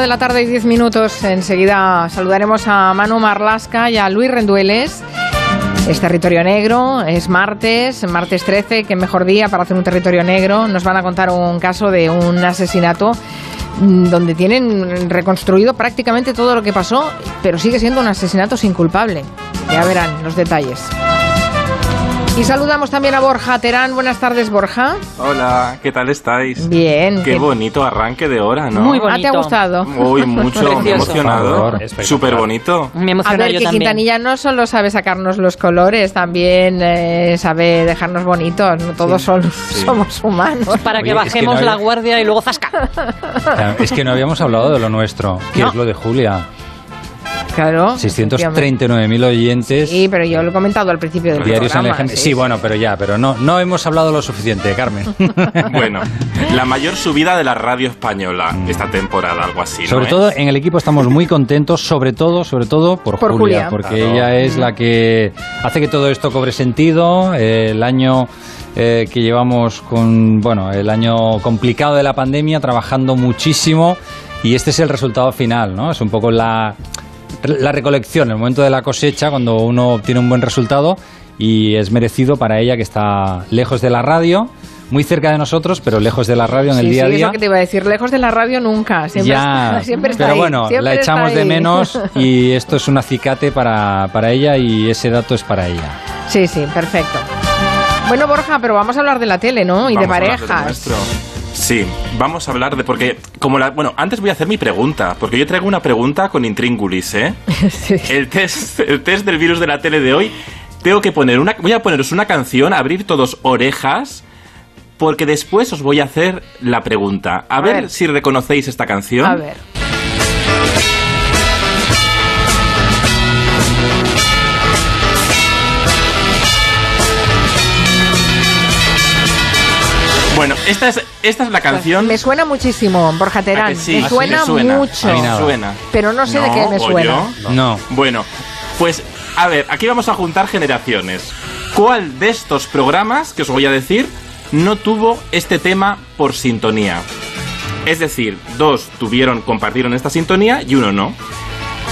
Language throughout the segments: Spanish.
de la tarde y 10 minutos. Enseguida saludaremos a Manu Marlasca y a Luis Rendueles. Es territorio negro, es martes, martes 13, que mejor día para hacer un territorio negro. Nos van a contar un caso de un asesinato mm, donde tienen reconstruido prácticamente todo lo que pasó, pero sigue siendo un asesinato sin culpable. Ya verán los detalles. Y saludamos también a Borja Terán. Buenas tardes, Borja. Hola, ¿qué tal estáis? Bien. Qué bonito arranque de hora, ¿no? Muy Ah, bonito. ¿te ha gustado? Uy, mucho, me he emocionado. Súper bonito. Me A emociona ver, yo que también. Quintanilla no solo sabe sacarnos los colores, también eh, sabe dejarnos bonitos. No todos son- somos humanos. Para que Oye, es que bajemos la guardia y luego zasca. Es que no habíamos hablado de lo nuestro, que No. es lo de Julia. Claro. 639.000 oyentes. Sí, pero yo lo he comentado al principio del Diarios en la programa. gente. Sí, bueno, pero ya, pero no, no hemos hablado lo suficiente, Carmen. Bueno, la mayor subida de la radio española esta temporada, algo así, ¿no? Sobre todo en el equipo estamos muy contentos, sobre todo, sobre todo por, Por Julia. Julia, porque Claro. ella es la que hace que todo esto cobre sentido. Eh, el año eh, que llevamos con, bueno, el año complicado de la pandemia, trabajando muchísimo y este es el resultado final, ¿no? Es un poco la la recolección, el momento de la cosecha, cuando uno obtiene un buen resultado y es merecido para ella que está lejos de la radio, muy cerca de nosotros, pero lejos de la radio en el Sí, día a es día. lo que te iba a decir. Lejos de la radio nunca. Siempre ya, está, siempre está pero ahí, bueno, siempre la echamos de menos y esto es un acicate para, para ella y ese dato es para ella. Sí, sí, perfecto. Bueno, Borja, pero vamos a hablar de la tele, ¿no? Y de Vamos parejas. Sí, vamos a hablar de porque como la bueno antes voy a hacer mi pregunta porque yo traigo una pregunta con intríngulis, ¿eh? Sí. El test, el test del virus de la tele de hoy tengo que poner una voy a poneros una canción, abrir todos orejas porque después os voy a hacer la pregunta. A, A ver, ver. si reconocéis esta canción. A ver. Bueno, esta es esta es la canción. Me suena muchísimo, Borja Terán. ¿A que sí? Me ¿Ah, sí? suena, ¿Me suena? mucho. A mí nada. Suena. Pero no sé de qué me ¿o suena. yo? No. Bueno, pues a ver, aquí vamos a juntar generaciones. ¿Cuál de estos programas que os voy a decir no tuvo este tema por sintonía? Es decir, dos tuvieron, compartieron esta sintonía y uno no.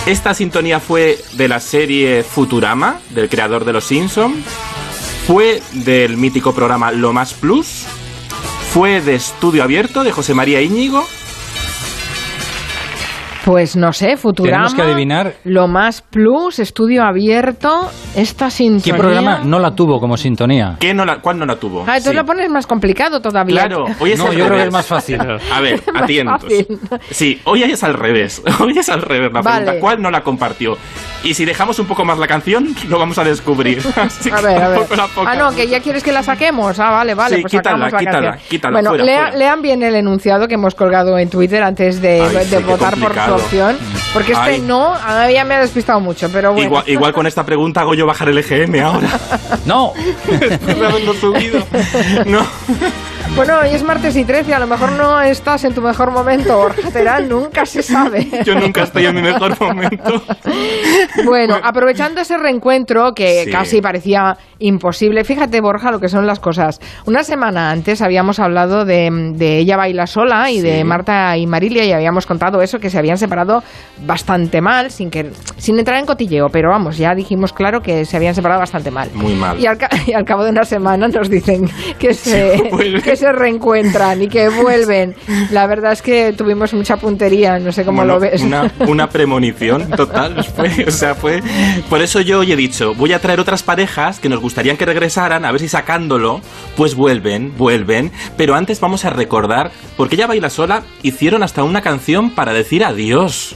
Esta sintonía fue de la serie Futurama, del creador de Los Simpsons. Fue del mítico programa Lo Más Plus. Fue de Estudio Abierto, de José María Íñigo. Pues no sé, Futurama. Tenemos que adivinar- Lo más plus, estudio abierto, esta ¿Qué sintonía. programa no la tuvo como sintonía? ¿Qué no la, ¿Cuál no la tuvo? Ah, entonces Sí. lo pones más complicado todavía. Claro, hoy es No, al yo creo que es más fácil. A ver, atentos. Sí, hoy es al revés. Hoy es al revés la Vale. pregunta. ¿Cuál no la compartió? Y si dejamos un poco más la canción, lo vamos a descubrir. Así A ver, a ver. Ah, no, que ya quieres que la saquemos. Ah, vale, vale. Sí, pues quítala, la quítala, canción. quítala, bueno, fuera, lea- fuera. lean bien el enunciado que hemos colgado en Twitter antes de, Ay, de sí, qué votar por Porque este Ay. no, a mí ya me ha despistado mucho, pero bueno. Igual, igual con esta pregunta hago yo bajar el EGM ahora. ¡No! Después de haberlo subido. No. Bueno, hoy es martes y 13, a lo mejor no estás en tu mejor momento, Borja Terán, nunca se sabe. Yo nunca estoy en mi mejor momento. Bueno, aprovechando ese reencuentro que Sí. casi parecía imposible, fíjate Borja lo que son las cosas. Una semana antes habíamos hablado de, de Ella baila sola y de Sí. Marta y Marilia y habíamos contado eso, que se habían separado bastante mal, sin, que, sin entrar en cotilleo, pero vamos, ya dijimos claro que se habían separado bastante mal. Muy mal. Y al, ca- y al cabo de una semana nos dicen que se, vuelven. que se reencuentran y que vuelven. La verdad es que tuvimos mucha puntería, no sé cómo Bueno, lo ves. Una, una premonición total. Fue, o sea, fue. Por eso yo hoy he dicho, voy a traer otras parejas que nos gustarían que regresaran, a ver si sacándolo, pues vuelven, vuelven. Pero antes vamos a recordar, porque ella baila sola, hicieron hasta una canción para decir adiós.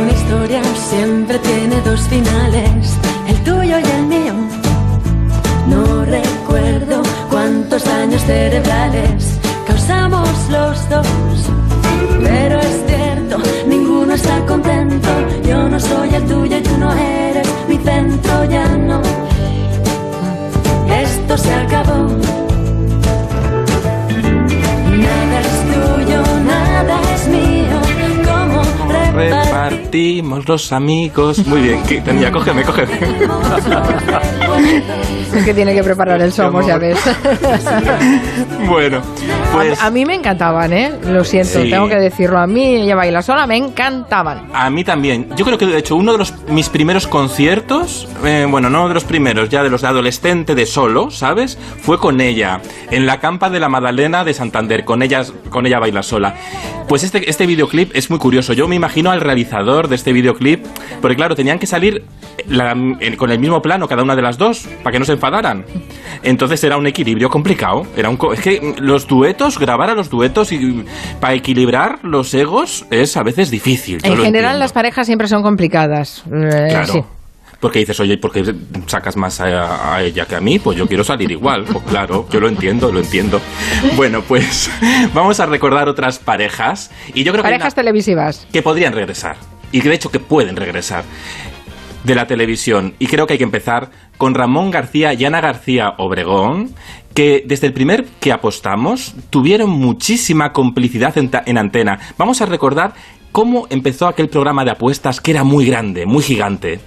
Una historia siempre tiene dos finales, el tuyo y el mío. Daños cerebrales causamos los dos, pero es cierto, ninguno está contento. Yo no soy el tuyo y tú no eres mi centro, ya no. Esto se acabó. Nada es tuyo, nada es mío. ¿Cómo? Repartimos los amigos. Muy bien, que tenía, cógeme, cógeme. Es que tiene que preparar el somos, ya ves. bueno, pues... A, a, mí me encantaban, ¿eh? Lo siento, Sí. tengo que decirlo. A mí, ella baila sola, me encantaban. A mí también. Yo creo que de hecho uno de los mis primeros conciertos, eh, bueno, no de los primeros, ya de los de adolescente de solo, ¿sabes? Fue con ella en la campa de la Madalena de Santander. Con ella, con ella baila sola. Pues este este videoclip es muy curioso. Yo me imagino al realizador de este videoclip, porque claro tenían que salir la- en- con el mismo plano cada una de las dos para que no se enfadaran. Entonces era un equilibrio complicado. Era un co- es que los duetos, grabar a los duetos y para equilibrar los egos es a veces difícil. En general, entiendo. las parejas siempre son complicadas. Eh, Claro. sí. Porque dices, oye, ¿por qué sacas más a, a ella que a mí? Pues yo quiero salir igual. Pues claro, yo lo entiendo, lo entiendo. Bueno, pues vamos a recordar otras parejas. Y yo creo que, Parejas una- televisivas. que podrían regresar. Y que de hecho que pueden regresar de la televisión. Y creo que hay que empezar con Ramón García y Ana García Obregón, que desde el primer que apostamos tuvieron muchísima complicidad en, en antena. Vamos a recordar cómo empezó aquel programa de apuestas que era muy grande, muy gigante.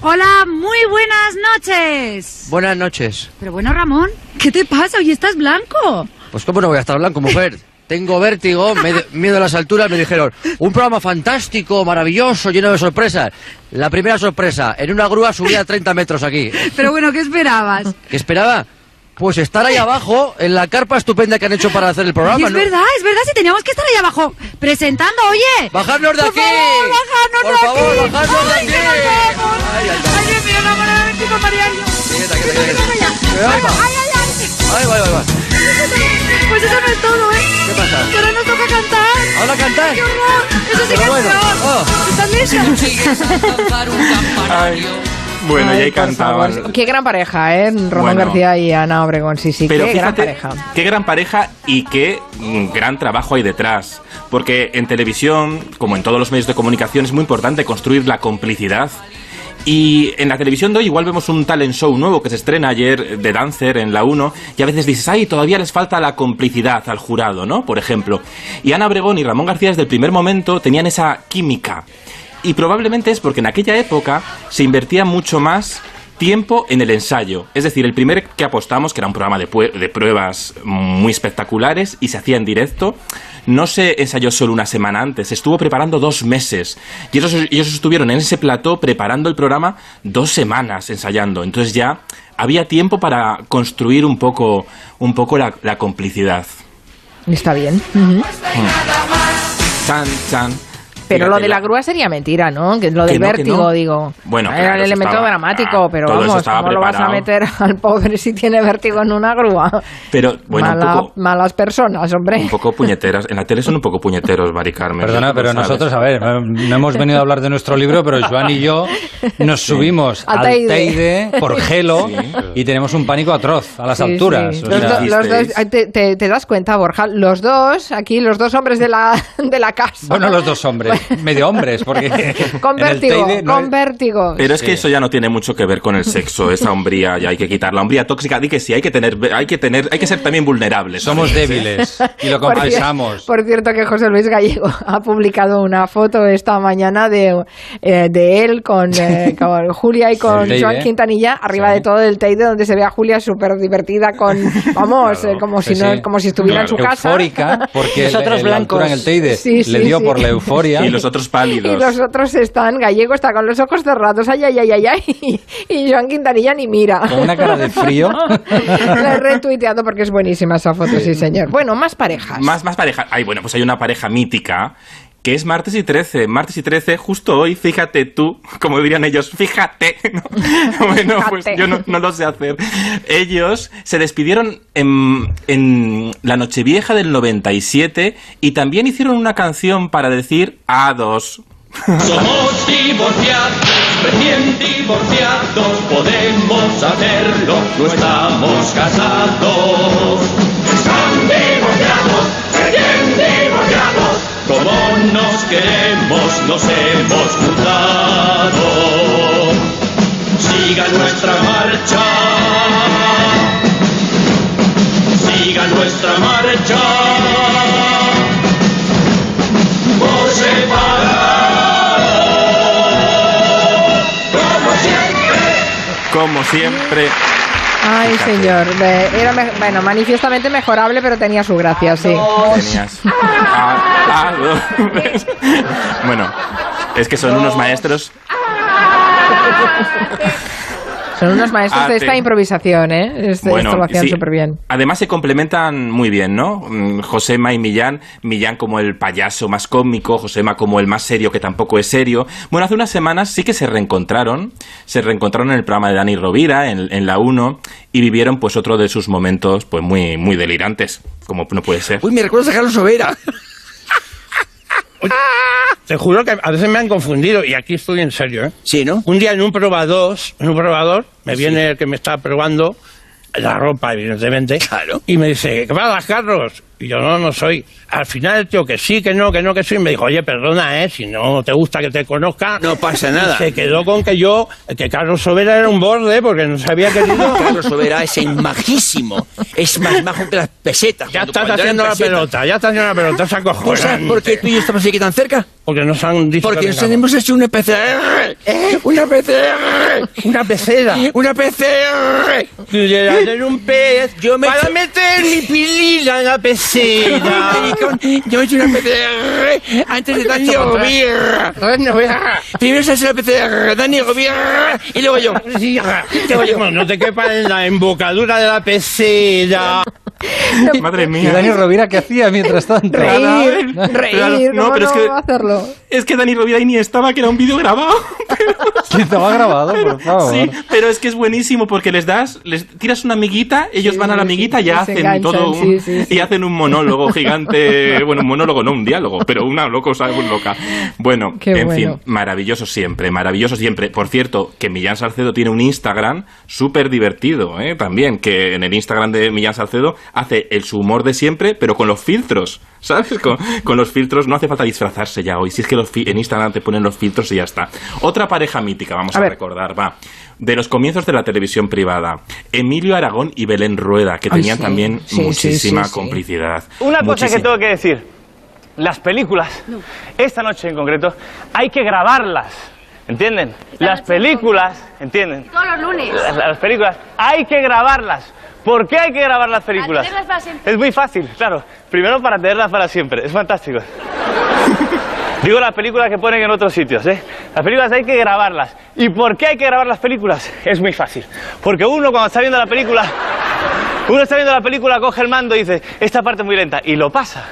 Hola, muy buenas noches. Buenas noches. Pero bueno, Ramón, ¿qué te pasa? Hoy estás blanco. Pues cómo no voy a estar blanco, mujer. Tengo vértigo, me- miedo a las alturas, me dijeron, un programa fantástico, maravilloso, lleno de sorpresas. La primera sorpresa, en una grúa subía 30 metros aquí. Pero bueno, ¿qué esperabas? ¿Qué esperaba? Pues estar ahí abajo, en la carpa estupenda que han hecho para hacer el programa. Y es ¿no? verdad, es verdad, si teníamos que estar ahí abajo presentando, oye. ¡Bajarnos de Por aquí! favor, bajarnos Por de favor, aquí. bajarnos de aquí. Ay, ay, ay. Ay, Dios mío, la de. Ay, Ahí va. ay, ay. Ahí ahí ahí. Pues eso no es todo, ¿eh? ¿Qué pasa? Que ahora nos toca cantar. ¿Ahora cantar? ¡Qué horror! Eso sí que es bueno, peor. oh. ¿Estás lista? Ay, bueno, y Ay, ahí por cantaban. favor. Qué gran pareja, ¿eh? Ramón Bueno. García y Ana Obregón. Sí, sí, Pero qué gran fíjate, pareja. qué gran pareja y qué mm, gran trabajo hay detrás. Porque en televisión, como en todos los medios de comunicación, es muy importante construir la complicidad. Y en la televisión de hoy igual vemos un talent show nuevo que se estrena ayer de Dancer en la 1 y a veces dices, ay, todavía les falta la complicidad al jurado, ¿no? Por ejemplo. Y Ana Obregón y Ramón García desde el primer momento tenían esa química. Y probablemente es porque en aquella época se invertía mucho más tiempo en el ensayo. Es decir, el primer que apostamos, que era un programa de, de pruebas muy espectaculares y se hacía en directo, no se ensayó solo una semana antes, se estuvo preparando dos meses. Y ellos, ellos estuvieron en ese plató preparando el programa dos semanas ensayando. Entonces ya había tiempo para construir un poco, un poco la, la complicidad. Está bien. Ujú. Chan, chan. Pero Fíjate, lo de la grúa sería mentira, ¿no? Que lo del Que vértigo, no. digo. Bueno, Era claro, el elemento estaba- dramático, ah, pero vamos, ¿cómo lo vas a meter al pobre si tiene vértigo en una grúa? Pero, bueno, un Mala- poco- malas personas, hombre. Un poco puñeteras. En la tele son un poco puñeteros, Mari Carmen. Perdona, pero sabes. nosotros, a ver, no hemos venido a hablar de nuestro libro, pero Joan y yo nos subimos Al al Teide. Teide por gelo Sí. y tenemos un pánico atroz a las Sí, alturas. Los, sea, do- los dos, te- te das cuenta, Borja, los dos, aquí, los dos hombres de la, de la casa. bueno, los dos hombres, medio hombres, porque Con en el vértigo, Teide no con es- vértigo. Pero es que Sí. eso ya no tiene mucho que ver con el sexo, esa hombría ya hay que quitar. La hombría tóxica, di que sí, hay que tener, hay que tener, hay que ser también vulnerables. somos ¿sabes? débiles y lo confesamos. Por cierto que José Luis Gallego ha publicado una foto esta mañana de, eh, de él con, eh, con Julia y con El. Joan Quintanilla arriba Sí. de todo el Teide donde se ve a Julia súper divertida con, vamos, Claro. eh, como, si Sí, no, como si estuviera en su casa. Eufórica, porque Nosotros el- la blancos. en el Teide Sí, sí, le dio sí. por la euforia. Y los otros Y pálidos. los otros están, Gallego está con los ojos cerrados, ay, ay, ay, ay, ay, y Joan Quintanilla ni mira. Con una cara de frío. La he retuiteado porque es buenísima esa foto, sí señor. Bueno, más parejas. Más, más pareja. Ay, bueno, pues hay una pareja mítica que es martes y 13. Martes y 13, justo hoy, fíjate tú, como dirían ellos, fíjate. ¿no? bueno, pues Fíjate. yo no, no lo sé hacer. Ellos se despidieron en, en la Nochevieja del 97 y también hicieron una canción para decir A2. Somos divorciados, recién divorciados, podemos hacerlo, no estamos casados. Nos queremos, nos hemos juntado. Siga nuestra marcha, siga nuestra marcha. Como siempre. Como siempre. Ay, Fíjate. señor. Era, me- bueno, manifiestamente mejorable, pero tenía su gracia, sí. Tenías. Ah, ah, bueno, es que son unos maestros. Son unos maestros Ah, de te- esta improvisación, ¿eh? Este- Bueno, esto lo hacían sí. súper bien. Además se complementan muy bien, ¿no? Mm, Josema y Millán, Millán como el payaso más cómico, Josema como el más serio que tampoco es serio. Bueno, hace unas semanas sí que se reencontraron, se reencontraron en el programa de Dani Rovira, en, en la 1, y vivieron pues otro de sus momentos pues muy, muy delirantes, como no puede ser. Uy, me recuerdas a Carlos Sobera. Te juro que a veces me han confundido y aquí estoy en serio, ¿eh? Sí, ¿no? Un día en un probador, en un probador, me viene el que me está probando la ropa, evidentemente. Claro. Y me dice, ¿qué pasa, Carlos? Y yo, no, no soy. Al final, tío, que sí, que no, que no, que sí. Y me dijo, oye, perdona, ¿eh? Si no te gusta que te conozca. No pasa nada. Y se quedó con que yo, que Carlos Sobera era un borde porque no se había querido. Carlos Sobera es el majísimo. Es más majo que las pesetas. Ya estás haciendo la pelota, ya estás haciendo la pelota, se ¿Tú sabes por qué tú y yo estamos aquí tan cerca? Porque nos han dicho Porque que nos hemos hecho una PCR. Una PCR. Una pecera. Una PCR. Quisiera tener un pez Yo me para meter mi pilila en la pecera. Yo hecho una PCR antes de Dani Rovira. Primero se hace la PCR, Dani Rovira y luego yo. Luego yo. No te quepa en la embocadura de la pecera. Madre ¿Y mía. Dani Rovira qué hacía mientras tanto? Reír, reír, No, ¿cómo pero es que- hacerlo? Es que Dani Rovira ahí ni estaba, que era un vídeo grabado. Que estaba grabado, por favor. Sí, pero es que es buenísimo porque les das, les tiras una amiguita, ellos Sí, van a la sí, amiguita y sí, se hacen enganchan, todo un, sí, sí, sí. y hacen un monólogo gigante, bueno, un monólogo no un diálogo, pero una loca, muy loca. Bueno, Qué en bueno. fin, maravilloso siempre, maravilloso siempre. Por cierto, que Millán Salcedo tiene un Instagram súper divertido, ¿eh? También, que en el Instagram de Millán Salcedo hace el su humor de siempre, pero con los filtros, ¿sabes? Con, con los filtros no hace falta disfrazarse ya hoy. Si es que los fi- en Instagram te ponen los filtros y ya está. Otra pareja mítica, vamos A recordar, va. De los comienzos de la televisión privada. Emilio Aragón y Belén Rueda, que Ay, tenían sí. también Sí, muchísima sí, sí. complicidad. Una cosa que tengo que decir. Las películas, esta noche en concreto, hay que grabarlas. ¿Entienden? Las películas, ¿entienden? Todos los lunes. Las, las películas, hay que grabarlas. ¿Por qué hay que grabar las películas? tenerlas para siempre. Es muy fácil, claro. Primero para tenerlas para siempre. Es fantástico. Digo las películas que ponen en otros sitios, ¿eh? Las películas hay que grabarlas. ¿Y por qué hay que grabar las películas? Es muy fácil. Porque uno cuando está viendo la película, uno está viendo la película, coge el mando y dice, esta parte es muy lenta, y lo pasa.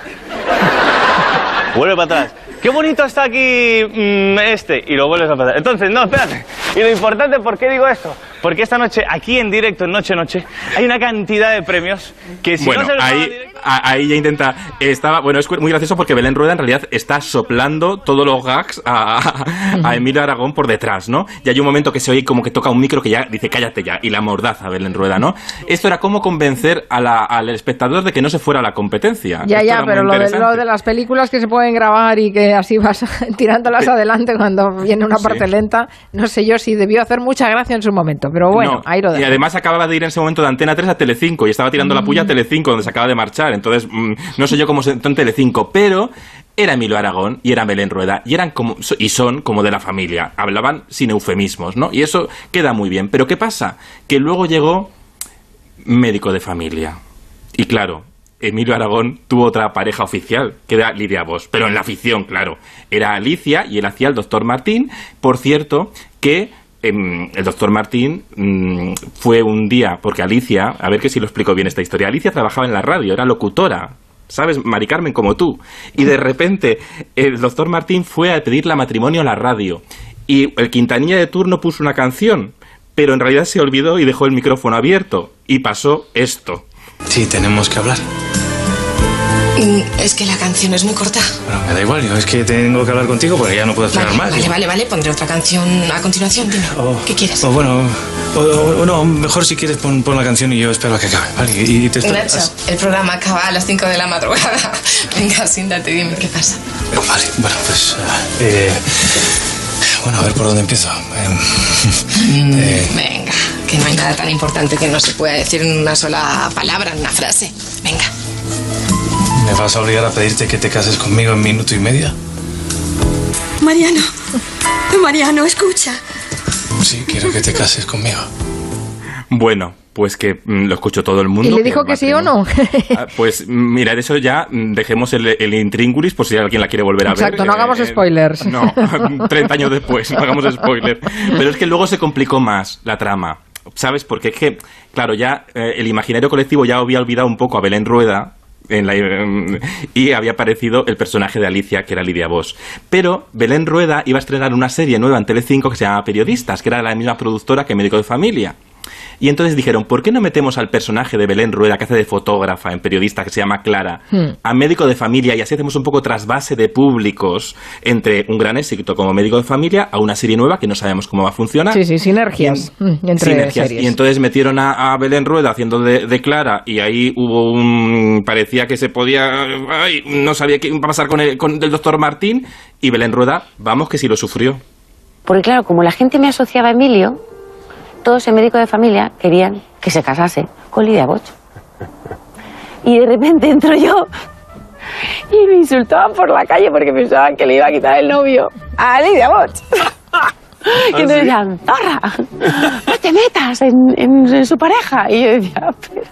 Vuelve para atrás. Qué bonito está aquí mm, este. Y lo vuelves a pasar. Entonces, no, espérate. Y lo importante, ¿por qué digo esto? Porque esta noche, aquí en directo, en Noche Noche, hay una cantidad de premios que si bueno, no se los ahí, directo- a- ahí ya intenta. Estaba, bueno, es muy gracioso porque Belén Rueda en realidad está soplando todos los gags a, a- a Emilio Aragón por detrás, ¿no? Y hay un momento que se oye como que toca un micro que ya dice cállate ya y la mordaza Belén Rueda, ¿no? Esto era como convencer a la- al espectador de que no se fuera a la competencia. Ya, Esto ya, pero lo de, lo de las películas que se pueden grabar y que así vas tirándolas adelante cuando viene una Sí. parte lenta, no sé yo si debió hacer mucha gracia en su momento, pero bueno, No, ahí lo Y además acababa de ir en ese momento de Antena 3 a Telecinco y estaba tirando la puya a Telecinco donde se acaba de marchar. Entonces, mm, no sé yo cómo se entró en Telecinco, pero era Emilio Aragón y era Belén Rueda y eran como y son como de la familia. Hablaban sin eufemismos, ¿no? Y eso queda muy bien. Pero ¿qué pasa? Que luego llegó médico de familia. Y claro, Emilio Aragón tuvo otra pareja oficial, que era Lidia Vos, pero en la ficción, claro. Era Alicia y él hacía el doctor Martín. Por cierto, que em, el doctor Martín mm, fue un día, porque Alicia, a ver que si lo explico bien esta historia, Alicia trabajaba en la radio, era locutora. ¿Sabes? Mari Carmen como tú. Y de repente el doctor Martín fue a pedirle matrimonio a la radio. Y el Quintanilla de turno puso una canción, pero en realidad se olvidó y dejó el micrófono abierto. Y pasó esto. Sí, tenemos que hablar. Mm, Es que la canción es muy corta. Bueno, me da igual, yo es que tengo que hablar contigo porque ya no puedo esperar Vale, más. vale, vale, vale. Pondré otra canción a continuación. Dime, ¿qué quieres? O bueno, o, o- o no, mejor si quieres pon, pon la canción y yo espero a que acabe, ¿vale? Y, y te espero. Nacho, el programa acaba a las 5 de la madrugada. Venga, siéntate, dime qué pasa. Vale, bueno, pues. eh, bueno, a ver por dónde empiezo. Eh, eh, Venga, que no hay nada tan importante que no se pueda decir en una sola palabra, en una frase. Venga. ¿Me vas a obligar a pedirte que te cases conmigo en minuto y medio? Mariano, Mariano, escucha. Sí, quiero que te cases conmigo. Bueno, Pues que mm, lo escuchó todo el mundo. ¿Y le dijo que sí o no? Ah, Pues mira, de eso ya mm, dejemos el, el intríngulis por si alguien la quiere volver a ver. Exacto, no Eh, hagamos eh, spoilers. No, 30 años después, no hagamos spoiler. Pero es que luego se complicó más la trama. ¿Sabes? Porque es que, claro, ya eh, el imaginario colectivo ya había olvidado un poco a Belén Rueda. En la- y había aparecido el personaje de Alicia, que era Lidia Bosch. Pero Belén Rueda iba a estrenar una serie nueva en Telecinco que se llama Periodistas, que era la misma productora que Médico de Familia. Y entonces dijeron, ¿por qué no metemos al personaje de Belén Rueda, que hace de fotógrafa en periodista, que se llama Clara, Hmm. a médico de familia y así hacemos un poco trasvase de públicos entre un gran éxito como médico de familia a una serie nueva que no sabemos cómo va a funcionar? Sí, sí, sinergias mm, entre Sinergias. series. Y entonces metieron a, a Belén Rueda haciendo de, de Clara y ahí hubo un... parecía que se podía... ay, no sabía qué iba a pasar con el, con el doctor Martín y Belén Rueda, vamos que sí lo sufrió. Porque claro, como la gente me asociaba a Emilio, todos en médico de familia querían que se casase con Lidia Boch. Y de repente entro yo y me insultaban por la calle porque pensaban que le iba a quitar el novio a Lidia Boch. Y entonces decían, ¡Zorra! ¡No te metas en, en- en su pareja! Y yo decía, "Pero,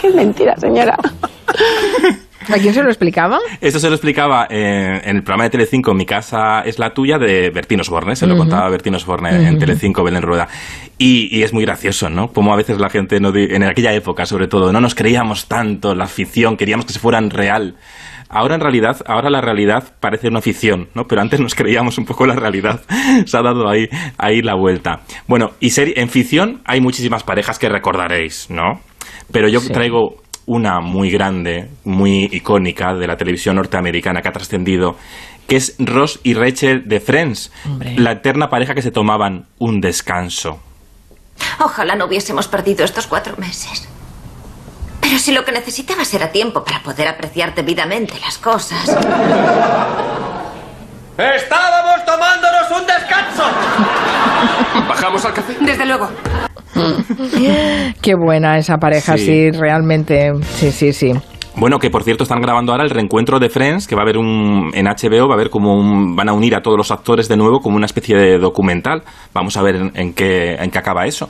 ¡qué mentira, señora! ¿A quién se lo explicaba? Esto se lo explicaba eh, en el programa de Telecinco Mi casa es la tuya de Bertín Osborne, se lo contaba Bertín Osborne en. Telecinco Belén Rueda. Y, y es muy gracioso, ¿no? Como a veces la gente, no en aquella época sobre todo, no nos creíamos tanto la ficción, queríamos que se fueran real. Ahora en realidad, ahora la realidad parece una ficción, ¿no? Pero antes nos creíamos un poco la realidad. Se ha dado ahí, ahí la vuelta. Bueno, y en ficción hay muchísimas parejas que recordaréis, ¿no? Pero yo Sí. traigo una muy grande, muy icónica de la televisión norteamericana que ha trascendido, que es Ross y Rachel de Friends, la eterna pareja que se tomaban un descanso. Ojalá no hubiésemos perdido estos cuatro meses. Pero si lo que necesitabas era tiempo para poder apreciar debidamente las cosas. ¡Estábamos tomándonos un descanso! ¿Bajamos al café? Desde luego. Qué buena esa pareja, Sí. sí, realmente. Sí, sí, sí. Bueno, que por cierto están grabando ahora el reencuentro de Friends, que va a haber un en HBO, va a haber como un, van a unir a todos los actores de nuevo como una especie de documental. Vamos a ver en, en qué en qué acaba eso.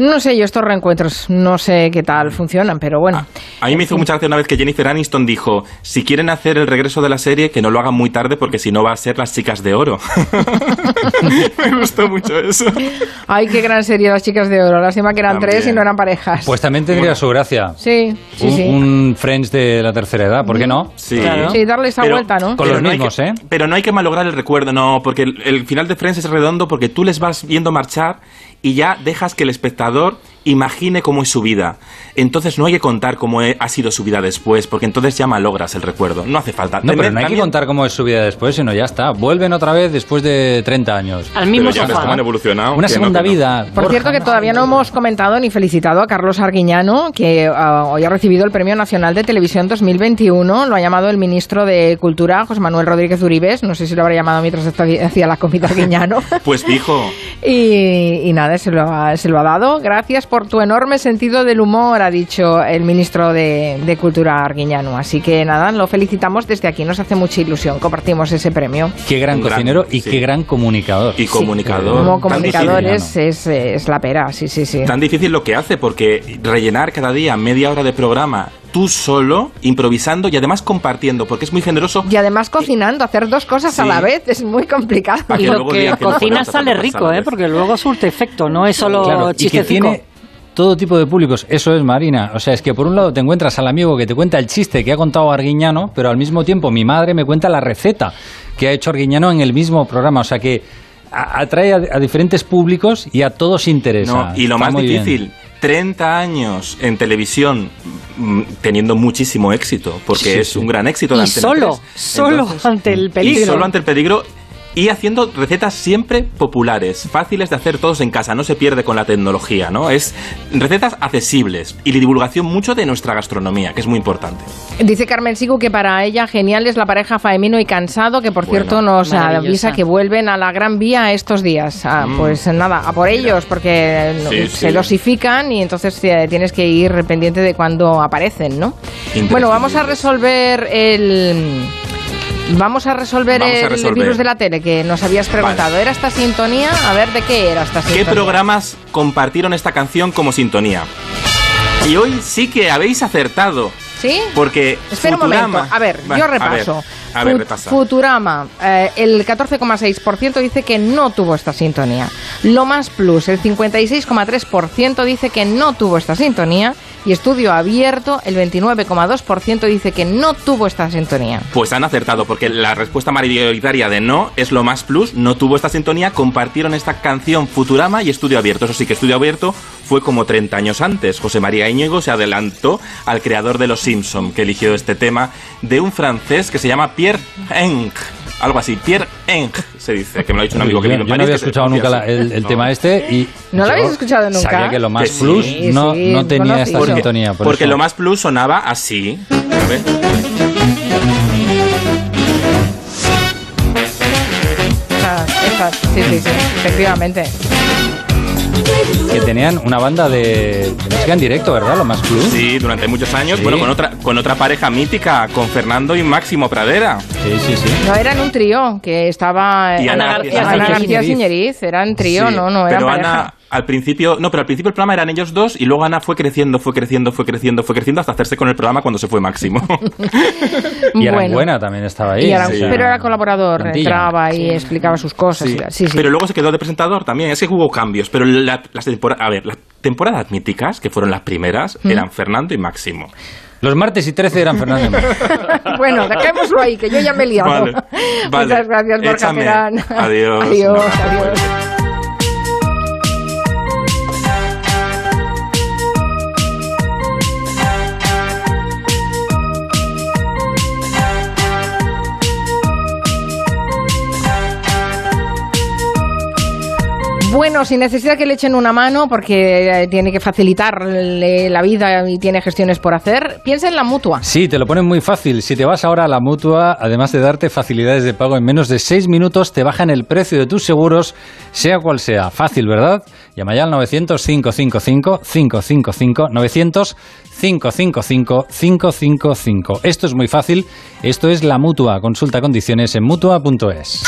No sé yo estos reencuentros, no sé qué tal funcionan, pero bueno. A mí me hizo mucha gracia una vez que Jennifer Aniston dijo, si quieren hacer el regreso de la serie, que no lo hagan muy tarde porque si no va a ser las chicas de oro. me gustó mucho eso. Ay, qué gran serie Las Chicas de Oro. Lástima que eran También. tres y no eran parejas. Pues también tendría su gracia. Sí, sí, un, sí. un Friends de la tercera edad, ¿por qué no? Sí. Sí, darle esa Pero- vuelta, ¿no? Con los no mismos, que- ¿eh? Pero no hay que malograr el recuerdo, no, porque el, el final de Friends es redondo porque tú les vas viendo marchar y ya dejas que el espectador ganador imagine cómo es su vida. Entonces no hay que contar cómo he- ha sido su vida después, porque entonces ya malogras el recuerdo. No hace falta. No, pero no hay que contar cómo es su vida después, sino ya está. Vuelven otra vez después de 30 años. Al mismo Pero ya han evolucionado. Una segunda no. vida. Por cierto, que todavía no hemos comentado ni felicitado a Carlos Arguiñano, que ah, hoy ha recibido el Premio Nacional de Televisión 2021. Lo ha llamado el ministro de Cultura, José Manuel Rodríguez Uribes. No sé si lo habrá llamado mientras hacía la comida Arguiñano. Pues fijo. Y, y nada, se lo, ha, se lo ha dado. Gracias por tu enorme sentido del humor, ha dicho el ministro de, de Cultura Arguiñano. Así que nada, lo felicitamos desde aquí. Nos hace mucha ilusión. Compartimos ese premio. Qué gran Un gran- cocinero y sí. qué gran comunicador. Y comunicador. Como comunicadores es, es la pera, sí, sí, sí. Tan difícil lo que hace, porque rellenar cada día media hora de programa tú solo, improvisando y además compartiendo, porque es muy generoso. Y además cocinando, hacer dos cosas a la vez es muy complicado. Y lo que cocina sale rico, ¿eh? Porque luego surte efecto, no es solo Claro, y que chistecico. tiene todo tipo de públicos. Eso es Marina. O sea, es que por un lado te encuentras al amigo que te cuenta el chiste que ha contado Arguiñano, pero al mismo tiempo mi madre me cuenta la receta que ha hecho Arguiñano en el mismo programa. O sea que atrae a, a diferentes públicos y a todos interesa. No, y lo Está más muy bien. difícil, 30 años en televisión mm, teniendo muchísimo éxito, porque Sí, es sí. un gran éxito de Y Antena solo, 3. solo Entonces, ante el Y peligro. solo ante el peligro y haciendo recetas siempre populares, fáciles de hacer todos en casa, no se pierde con la tecnología, ¿no? Es recetas accesibles y la divulgación mucho de nuestra gastronomía, que es muy importante. Dice Carmen Sigu que para ella genial es la pareja Faemino y Cansado, que por Bueno, cierto nos avisa que vuelven a la Gran Vía estos días. Ah, Mm. Pues nada, a por ellos, porque Sí, se sí. dosifican y entonces eh, tienes que ir pendiente de cuando aparecen, ¿no? Bueno, vamos a resolver el... Vamos a resolver Vamos a el resolver. virus de la tele que nos habías preguntado. ¿Era esta sintonía? A ver, ¿de qué era esta ¿Qué sintonía? programas compartieron esta canción como sintonía? Y hoy sí que habéis acertado. ¿Sí? Porque Espera un Futurama- momento. A ver, yo a ver, repaso. A ver, repasa. Futurama, eh, el 14,6% dice que no tuvo esta sintonía. Lo más plus, el 56,3% dice que no tuvo esta sintonía. Y Estudio Abierto, el 29,2% dice que no tuvo esta sintonía. Pues han acertado, porque la respuesta mayoritaria de no es lo más plus, no tuvo esta sintonía, compartieron esta canción Futurama y Estudio Abierto. Eso sí que Estudio Abierto fue como 30 años antes. José María Íñigo se adelantó al creador de Los Simpson, que eligió este tema de un francés que se llama Pierre Eng. Algo así, Pierre Eng se dice, que me lo ha dicho un amigo que yo, vive en yo no había escuchado nunca la- el, el No. tema este y ¿No lo habéis escuchado nunca? Sabía que lo más Que sí, plus no, sí, no tenía esta conocido. sintonía. Por Porque eso. lo más plus sonaba así. A ver. Estas, estas, sí, sí, sí, efectivamente. Que tenían una banda de, de música en directo, ¿verdad? Lo más plus. Sí, durante muchos años. Sí. Bueno, con otra, con otra pareja mítica, con Fernando y Máximo Pradera. Sí, sí, sí. No eran un trío, que estaba Y Ana Ana García Ana Siñeriz. García Siñeriz, eran trío, Sí, no, no eran pero pareja. Ana, al principio, no, pero al principio el programa eran ellos dos y luego Ana fue creciendo, fue creciendo, fue creciendo, fue creciendo hasta hacerse con el programa cuando se fue Máximo. Y Bueno. Aranguena también estaba ahí. Era- pero era colaborador, plantilla. entraba y explicaba sus cosas. Sí. y la- sí, sí. Pero luego se quedó de presentador también. Es que hubo cambios. Pero la- las temporadas, a ver, las temporadas míticas, que fueron las primeras, ¿Mm? eran Fernando y Máximo. Los martes y 13 eran Fernando. y Máximo. bueno, dejémoslo ahí, que yo ya me he liado. Vale, vale. Muchas gracias, Borja. Adiós. adiós, adiós. Bueno, si necesita que le echen una mano porque eh, tiene que facilitarle la vida y tiene gestiones por hacer, piensa en la mutua. Sí, te lo ponen muy fácil. Si te vas ahora a la mutua, además de darte facilidades de pago en menos de 6 minutos, te bajan el precio de tus seguros, sea cual sea. Fácil, ¿verdad? Llama ya al 900-555-555. 900-555-555. Esto es muy fácil. Esto es la mutua. Consulta condiciones en mutua.es.